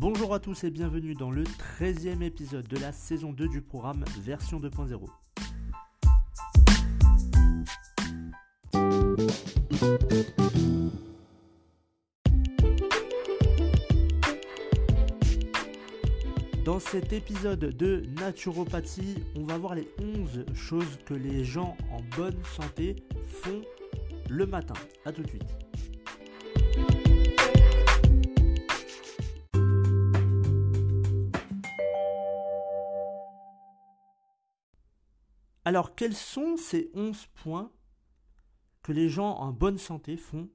Bonjour à tous et bienvenue dans le 13e épisode de la saison 2 du programme version 2.0. Dans cet épisode de naturopathie, on va voir les 11 choses que les gens en bonne santé font le matin. A tout de suite. Alors, quels sont ces 11 points que les gens en bonne santé font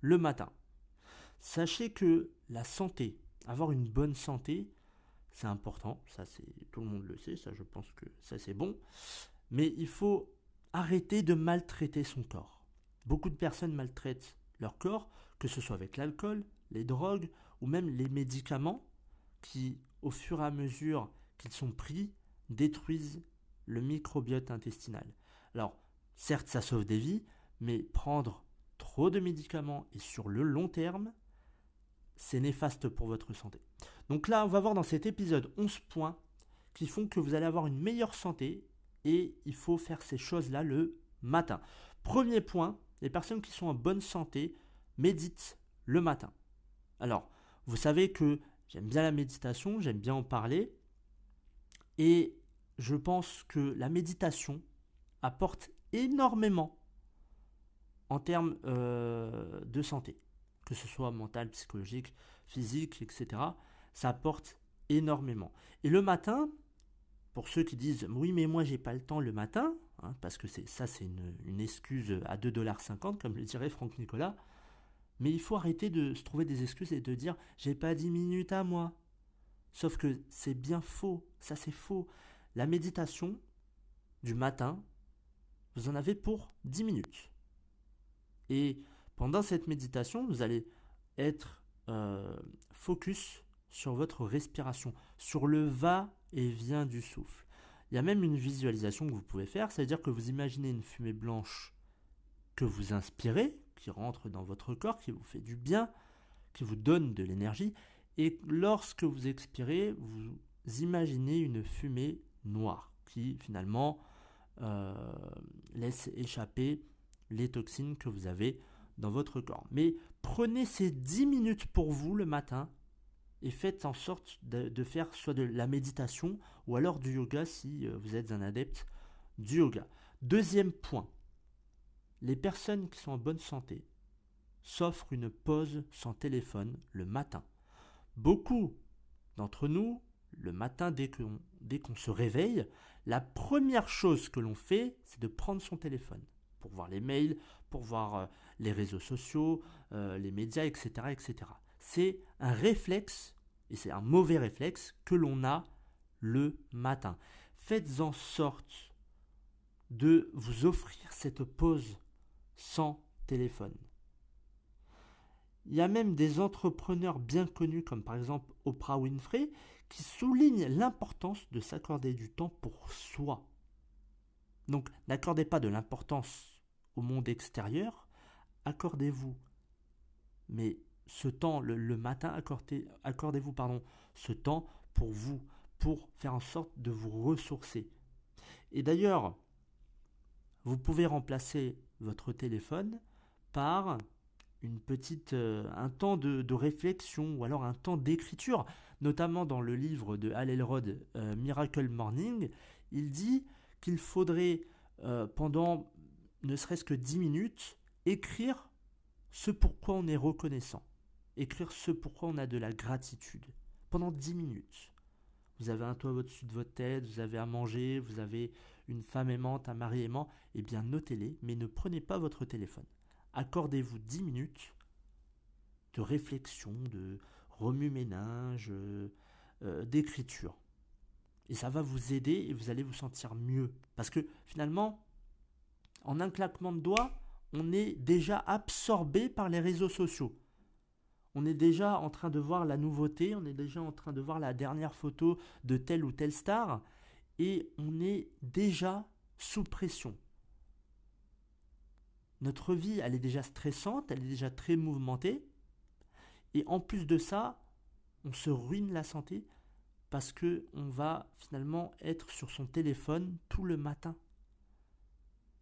le matin? Sachez que la santé, avoir une bonne santé, c'est important, ça c'est tout le monde le sait, ça je pense que ça c'est bon, mais il faut arrêter de maltraiter son corps. Beaucoup de personnes maltraitent leur corps, que ce soit avec l'alcool, les drogues ou même les médicaments qui, au fur et à mesure qu'ils sont pris, détruisent le microbiote intestinal. Alors, certes, ça sauve des vies, mais prendre trop de médicaments et sur le long terme, c'est néfaste pour votre santé. Donc là, on va voir dans cet épisode 11 points qui font que vous allez avoir une meilleure santé et il faut faire ces choses-là le matin. Premier point, les personnes qui sont en bonne santé méditent le matin. Alors, vous savez que j'aime bien la méditation, j'aime bien en parler et je pense que la méditation apporte énormément en termes euh, de santé, que ce soit mental, psychologique, physique, etc. Ça apporte énormément. Et le matin, pour ceux qui disent oui mais moi j'ai pas le temps le matin, hein, parce que c'est ça c'est une, excuse à 2,50$ comme le dirait Franck Nicolas, mais il faut arrêter de se trouver des excuses et de dire j'ai pas 10 minutes à moi. Sauf que c'est bien faux, ça c'est faux. La méditation du matin, vous en avez pour 10 minutes. Et pendant cette méditation, vous allez être euh, focus sur votre respiration, sur le va-et-vient du souffle. Il y a même une visualisation que vous pouvez faire, c'est-à-dire que vous imaginez une fumée blanche que vous inspirez, qui rentre dans votre corps, qui vous fait du bien, qui vous donne de l'énergie, et lorsque vous expirez, vous imaginez une fumée noir qui finalement euh, laisse échapper les toxines que vous avez dans votre corps. Mais prenez ces 10 minutes pour vous le matin et faites en sorte de, faire soit de la méditation ou alors du yoga si euh, vous êtes un adepte du yoga. Deuxième point, les personnes qui sont en bonne santé s'offrent une pause sans téléphone le matin. Beaucoup d'entre nous le matin, dès qu'on, dès qu'on se réveille, la première chose que l'on fait, c'est de prendre son téléphone pour voir les mails, pour voir euh, les réseaux sociaux, euh, les médias, etc., etc. C'est un réflexe, et c'est un mauvais réflexe, que l'on a le matin. Faites en sorte de vous offrir cette pause sans téléphone. Il y a même des entrepreneurs bien connus comme par exemple Oprah Winfrey qui souligne l'importance de s'accorder du temps pour soi. Donc n'accordez pas de l'importance au monde extérieur, accordez-vous. Mais ce temps, le, matin, accordez, accordez-vous pardon, ce temps pour vous, pour faire en sorte de vous ressourcer. Et d'ailleurs, vous pouvez remplacer votre téléphone par une petite, euh, un temps de, réflexion ou alors un temps d'écriture notamment dans le livre de Hal Elrod, euh, Miracle Morning, il dit qu'il faudrait, euh, pendant ne serait-ce que 10 minutes, écrire ce pourquoi on est reconnaissant, écrire ce pourquoi on a de la gratitude, pendant 10 minutes. vous avez un toit au-dessus de votre tête, vous avez à manger, vous avez une femme aimante, un mari aimant, eh bien notez-les, mais ne prenez pas votre téléphone. Accordez-vous 10 minutes de réflexion, de remue-ménage, euh, euh, d'écriture. Et ça va vous aider et vous allez vous sentir mieux. Parce que finalement, en un claquement de doigts, on est déjà absorbé par les réseaux sociaux. On est déjà en train de voir la nouveauté, on est déjà en train de voir la dernière photo de telle ou telle star, et on est déjà sous pression. Notre vie, elle est déjà stressante, elle est déjà très mouvementée, et en plus de ça, on se ruine la santé parce que on va finalement être sur son téléphone tout le matin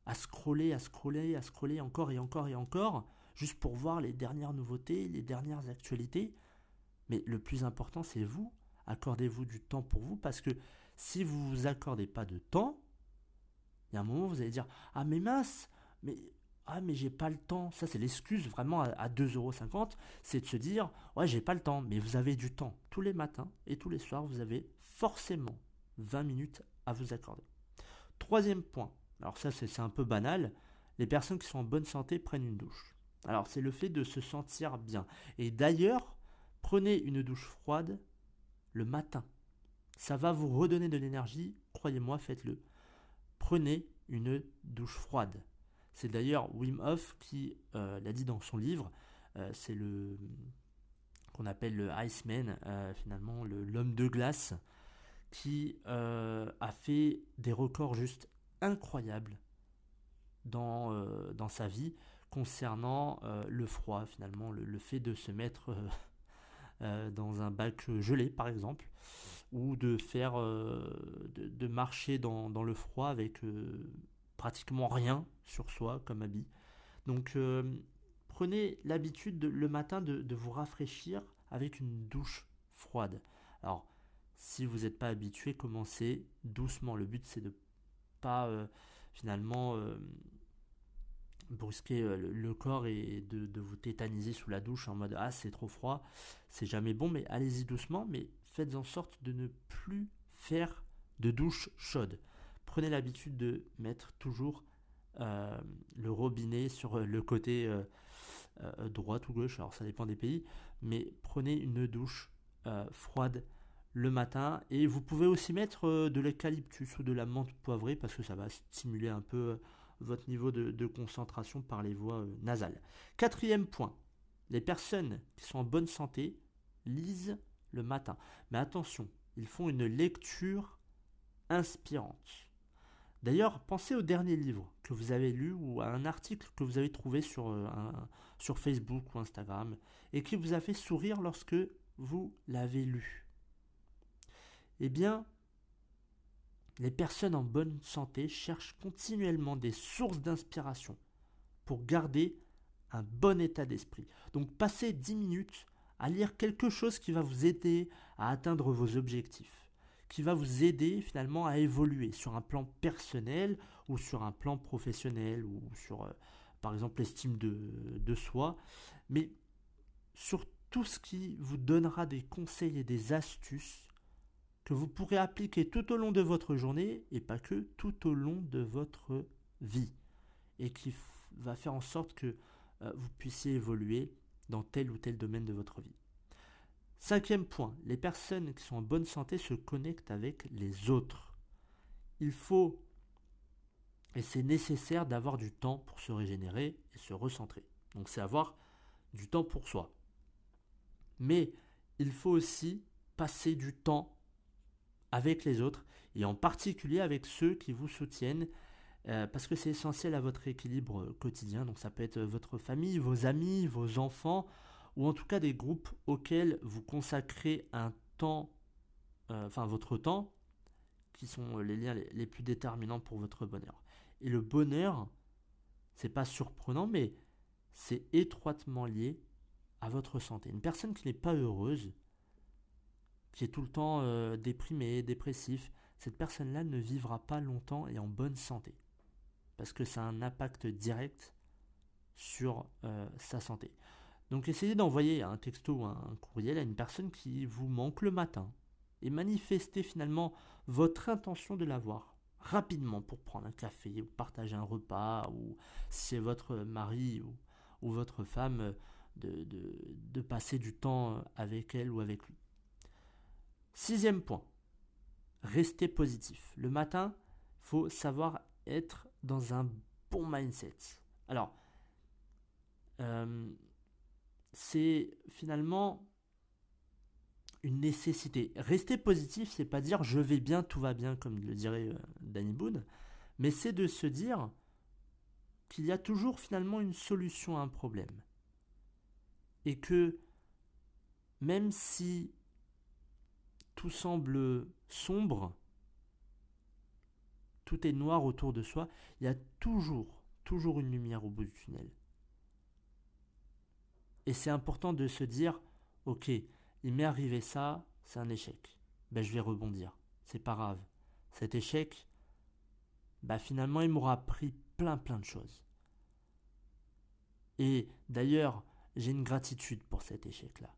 à scroller, à scroller, à scroller encore et encore et encore, juste pour voir les dernières nouveautés, les dernières actualités. Mais le plus important, c'est vous. Accordez-vous du temps pour vous, parce que si vous ne vous accordez pas de temps, il y a un moment, vous allez dire Ah, mais mince, mais ah mais j'ai pas le temps. Ça c'est l'excuse vraiment à, 2,50€. C'est de se dire ouais j'ai pas le temps. Mais vous avez du temps. Tous les matins et tous les soirs, vous avez forcément 20 minutes à vous accorder. Troisième point. Alors ça c'est un peu banal. Les personnes qui sont en bonne santé prennent une douche. Alors c'est le fait de se sentir bien. Et d'ailleurs, prenez une douche froide le matin. Ça va vous redonner de l'énergie. Croyez-moi, faites-le. Prenez une douche froide. C'est d'ailleurs Wim Hof qui euh, l'a dit dans son livre. Euh, c'est le qu'on appelle le Iceman, euh, finalement l'homme de glace, qui a fait des records juste incroyables dans, dans sa vie concernant le froid, finalement, le, fait de se mettre dans un bac gelé, par exemple, ou de faire, de, marcher dans, dans, le froid avec pratiquement rien sur soi comme habit. Donc euh, prenez l'habitude le matin de, vous rafraîchir avec une douche froide. Alors si vous n'êtes pas habitué, commencez doucement. Le but c'est de pas euh, finalement euh, brusquer le, corps et de, de, vous tétaniser sous la douche en mode ah c'est trop froid, c'est jamais bon, mais allez-y doucement, mais faites en sorte de ne plus faire de douche chaude prenez l'habitude de mettre toujours euh, le robinet sur le côté euh, euh, droite ou gauche, alors ça dépend des pays, mais prenez une douche froide le matin et vous pouvez aussi mettre de l'eucalyptus ou de la menthe poivrée parce que ça va stimuler un peu votre niveau de concentration par les voies nasales. Quatrième point, les personnes qui sont en bonne santé lisent le matin. Mais attention, ils font une lecture inspirante. D'ailleurs, pensez au dernier livre que vous avez lu ou à un article que vous avez trouvé sur, euh, sur Facebook ou Instagram et qui vous a fait sourire lorsque vous l'avez lu. Eh bien, les personnes en bonne santé cherchent continuellement des sources d'inspiration pour garder un bon état d'esprit. Donc passez 10 minutes à lire quelque chose qui va vous aider à atteindre vos objectifs qui va vous aider finalement à évoluer sur un plan personnel ou sur un plan professionnel ou sur euh, par exemple l'estime de, soi, mais sur tout ce qui vous donnera des conseils et des astuces que vous pourrez appliquer tout au long de votre journée et pas que tout au long de votre vie et qui va faire en sorte que euh, vous puissiez évoluer dans tel ou tel domaine de votre vie. Cinquième point, les personnes qui sont en bonne santé se connectent avec les autres. Il faut, et c'est nécessaire d'avoir du temps pour se régénérer et se recentrer. Donc c'est avoir du temps pour soi. Mais il faut aussi passer du temps avec les autres et en particulier avec ceux qui vous soutiennent euh, parce que c'est essentiel à votre équilibre quotidien. Donc ça peut être votre famille, vos amis, vos enfants, ou en tout cas des groupes auxquels vous consacrez un temps, euh, enfin votre temps, qui sont les liens les, plus déterminants pour votre bonheur. Et le bonheur, c'est pas surprenant, mais c'est étroitement lié à votre santé. Une personne qui n'est pas heureuse, qui est tout le temps euh, déprimée, dépressif, cette personne-là ne vivra pas longtemps et en bonne santé. Parce que ça a un impact direct sur euh, sa santé. Donc essayez d'envoyer un texto ou un courriel à une personne qui vous manque le matin. et manifestez finalement votre intention de l'avoir rapidement pour prendre un café ou partager un repas ou si c'est votre mari ou, votre femme de, de, de, passer du temps avec elle ou avec lui. Sixième point, restez positif. Le matin, il faut savoir être dans un bon mindset. Alors, euh, c'est finalement une nécessité. Rester positif, c'est pas dire je vais bien, tout va bien, comme le dirait euh, Danny Boone, mais c'est de se dire qu'il y a toujours finalement une solution à un problème. Et que même si tout semble sombre, tout est noir autour de soi, il y a toujours, toujours une lumière au bout du tunnel. Et c'est important de se dire, ok, il m'est arrivé ça, c'est un échec. Ben, je vais rebondir. C'est pas grave. Cet échec, bah finalement, il m'aura appris plein plein de choses. Et d'ailleurs, j'ai une gratitude pour cet échec-là.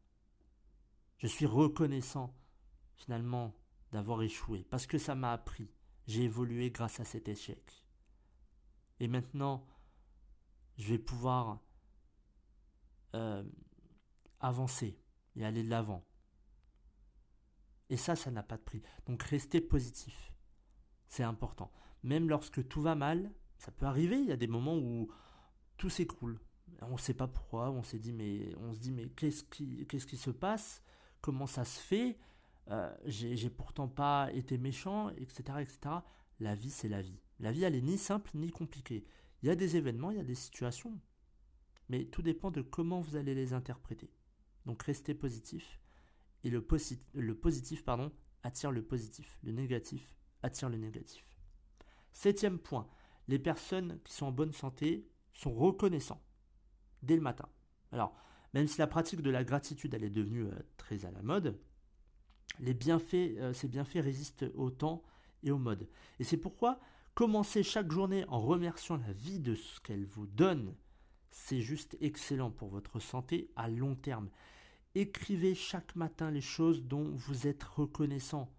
Je suis reconnaissant finalement d'avoir échoué parce que ça m'a appris. J'ai évolué grâce à cet échec. Et maintenant, je vais pouvoir euh, avancer et aller de l'avant. Et ça, ça n'a pas de prix. Donc restez positif. C'est important. Même lorsque tout va mal, ça peut arriver, il y a des moments où tout s'écroule. On ne sait pas pourquoi, on dit mais on se dit mais qu'est-ce qui, qu'est-ce qui se passe? Comment ça se fait? Euh, J'ai pourtant pas été méchant, etc., etc. La vie, c'est la vie. La vie, elle est ni simple ni compliquée. Il y a des événements, il y a des situations, mais tout dépend de comment vous allez les interpréter. Donc restez positif. Et le, positif attire le positif. Le négatif attire le négatif. Septième point, les personnes qui sont en bonne santé sont reconnaissants dès le matin. Alors, même si la pratique de la gratitude elle est devenue euh, très à la mode, les bienfaits, euh, ces bienfaits résistent au temps et au mode. Et c'est pourquoi commencer chaque journée en remerciant la vie de ce qu'elle vous donne, c'est juste excellent pour votre santé à long terme. Écrivez chaque matin les choses dont vous êtes reconnaissant.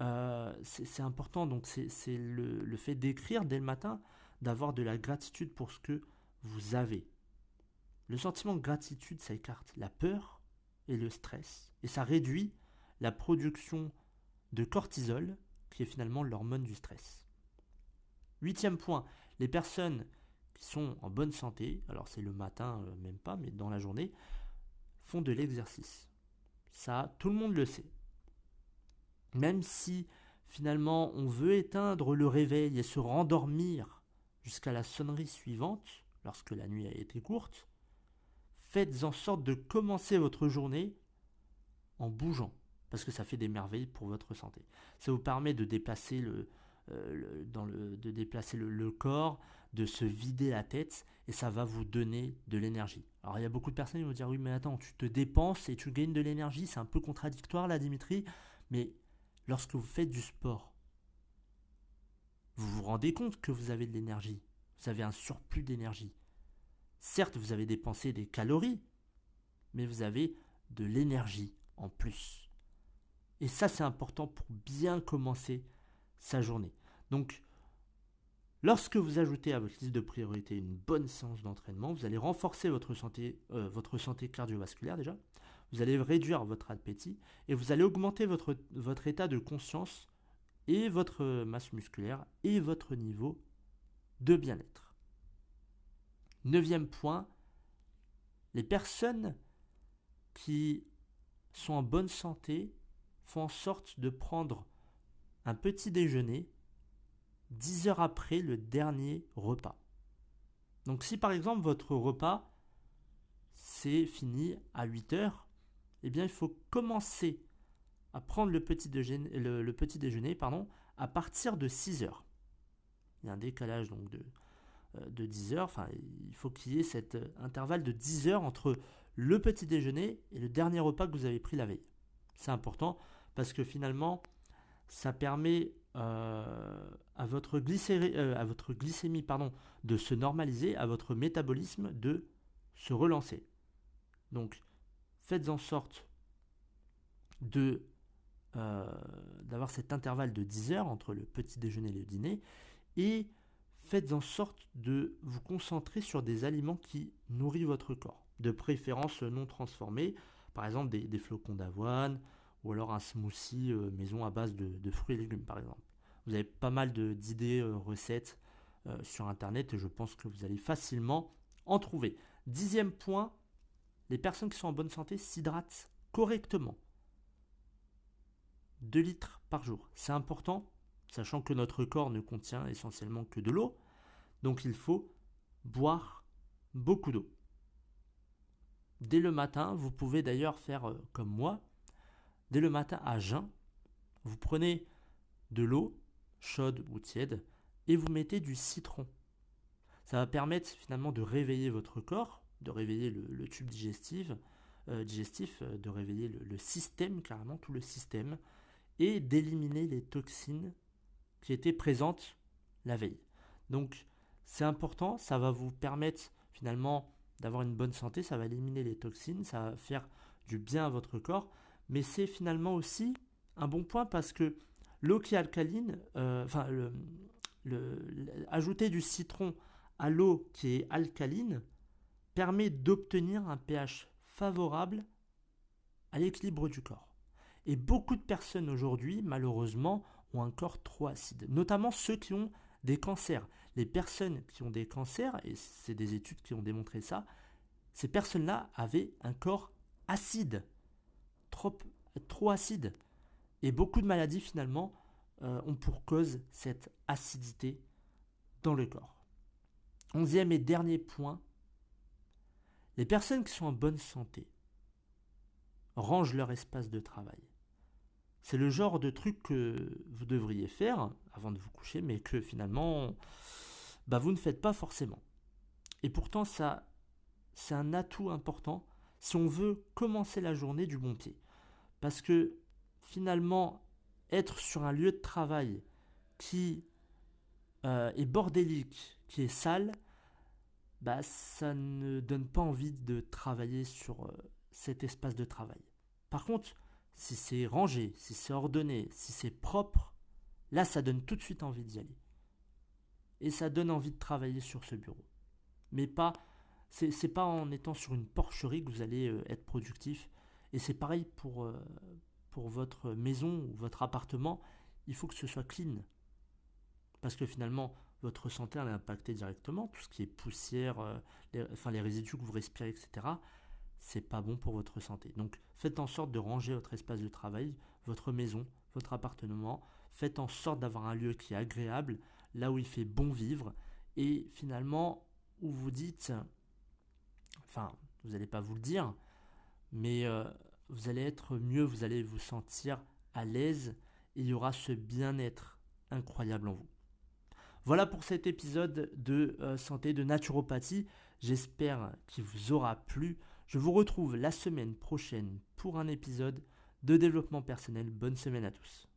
Euh, c'est important, donc c'est le, le, fait d'écrire dès le matin, d'avoir de la gratitude pour ce que vous avez. Le sentiment de gratitude, ça écarte la peur et le stress, et ça réduit la production de cortisol, qui est finalement l'hormone du stress. Huitième point, les personnes sont en bonne santé, alors c'est le matin, euh, même pas, mais dans la journée, font de l'exercice. Ça, tout le monde le sait. Même si finalement on veut éteindre le réveil et se rendormir jusqu'à la sonnerie suivante, lorsque la nuit a été courte, faites en sorte de commencer votre journée en bougeant, parce que ça fait des merveilles pour votre santé. Ça vous permet de déplacer euh, dans le, de déplacer le, corps, de se vider la tête, et ça va vous donner de l'énergie. Alors il y a beaucoup de personnes qui vont dire oui mais attends, tu te dépenses et tu gagnes de l'énergie, c'est un peu contradictoire là Dimitri, mais lorsque vous faites du sport, vous vous rendez compte que vous avez de l'énergie, vous avez un surplus d'énergie. Certes, vous avez dépensé des calories, mais vous avez de l'énergie en plus. Et ça, c'est important pour bien commencer sa journée. Donc, lorsque vous ajoutez à votre liste de priorités une bonne séance d'entraînement, vous allez renforcer votre santé, euh, votre santé cardiovasculaire déjà, vous allez réduire votre appétit et vous allez augmenter votre, votre état de conscience et votre masse musculaire et votre niveau de bien-être. Neuvième point, les personnes qui sont en bonne santé font en sorte de prendre un petit déjeuner 10 heures après le dernier repas. Donc si par exemple votre repas c'est fini à 8 heures, eh bien il faut commencer à prendre le petit déjeuner, le, petit déjeuner pardon, à partir de 6 heures. Il y a un décalage donc de, euh, de 10 heures, enfin il faut qu'il y ait cet euh, intervalle de 10 heures entre le petit déjeuner et le dernier repas que vous avez pris la veille. C'est important parce que finalement ça permet euh, à, votre euh, à votre glycémie pardon, de se normaliser, à votre métabolisme de se relancer. Donc, faites en sorte de d'avoir cet intervalle de 10 heures entre le petit déjeuner et le dîner, et faites en sorte de vous concentrer sur des aliments qui nourrissent votre corps, de préférence non transformés, par exemple des, flocons d'avoine, ou alors un smoothie euh, maison à base de, fruits et légumes, par exemple. Vous avez pas mal d'idées, euh, recettes euh, sur Internet, et je pense que vous allez facilement en trouver. Dixième point, les personnes qui sont en bonne santé s'hydratent correctement. 2 litres par jour. C'est important sachant que notre corps ne contient essentiellement que de l'eau, donc il faut boire beaucoup d'eau. Dès le matin, vous pouvez d'ailleurs faire comme moi, dès le matin à jeun, vous prenez de l'eau, chaude ou tiède, et vous mettez du citron. Ça va permettre finalement de réveiller votre corps, de réveiller le, tube digestif, euh, euh, de réveiller le système, carrément tout le système, et d'éliminer les toxines qui était présente la veille. Donc c'est important, ça va vous permettre finalement d'avoir une bonne santé, ça va éliminer les toxines, ça va faire du bien à votre corps, mais c'est finalement aussi un bon point parce que l'eau qui est alcaline, euh, ajouter du citron à l'eau qui est alcaline permet d'obtenir un pH favorable à l'équilibre du corps. Et beaucoup de personnes aujourd'hui, malheureusement, ont un corps trop acide, notamment ceux qui ont des cancers. Les personnes qui ont des cancers, et c'est des études qui ont démontré ça, ces personnes-là avaient un corps acide, trop, acide. Et beaucoup de maladies finalement euh, ont pour cause cette acidité dans le corps. Onzième et dernier point, les personnes qui sont en bonne santé rangent leur espace de travail. C'est le genre de truc que vous devriez faire avant de vous coucher, mais que finalement, bah, vous ne faites pas forcément. Et pourtant, ça, c'est un atout important si on veut commencer la journée du bon pied. Parce que finalement, être sur un lieu de travail qui euh, est bordélique, qui est sale, bah, ça ne donne pas envie de travailler sur euh, cet espace de travail. Par contre, si c'est rangé, si c'est ordonné, si c'est propre, là ça donne tout de suite envie d'y aller. Et ça donne envie de travailler sur ce bureau. Mais pas, c'est pas en étant sur une porcherie que vous allez euh, être productif. Et c'est pareil pour, euh, pour votre maison ou votre appartement. Il faut que ce soit clean. Parce que finalement, votre santé elle est impactée directement. Tout ce qui est poussière, euh, les, enfin les résidus que vous respirez, etc c'est pas bon pour votre santé. Donc faites en sorte de ranger votre espace de travail, votre maison, votre appartement. Faites en sorte d'avoir un lieu qui est agréable, là où il fait bon vivre, et finalement où vous dites, enfin, vous n'allez pas vous le dire, mais euh, vous allez être mieux, vous allez vous sentir à l'aise, il y aura ce bien-être incroyable en vous. Voilà pour cet épisode de euh, santé de naturopathie. J'espère qu'il vous aura plu. Je vous retrouve la semaine prochaine pour un épisode de développement personnel. Bonne semaine à tous.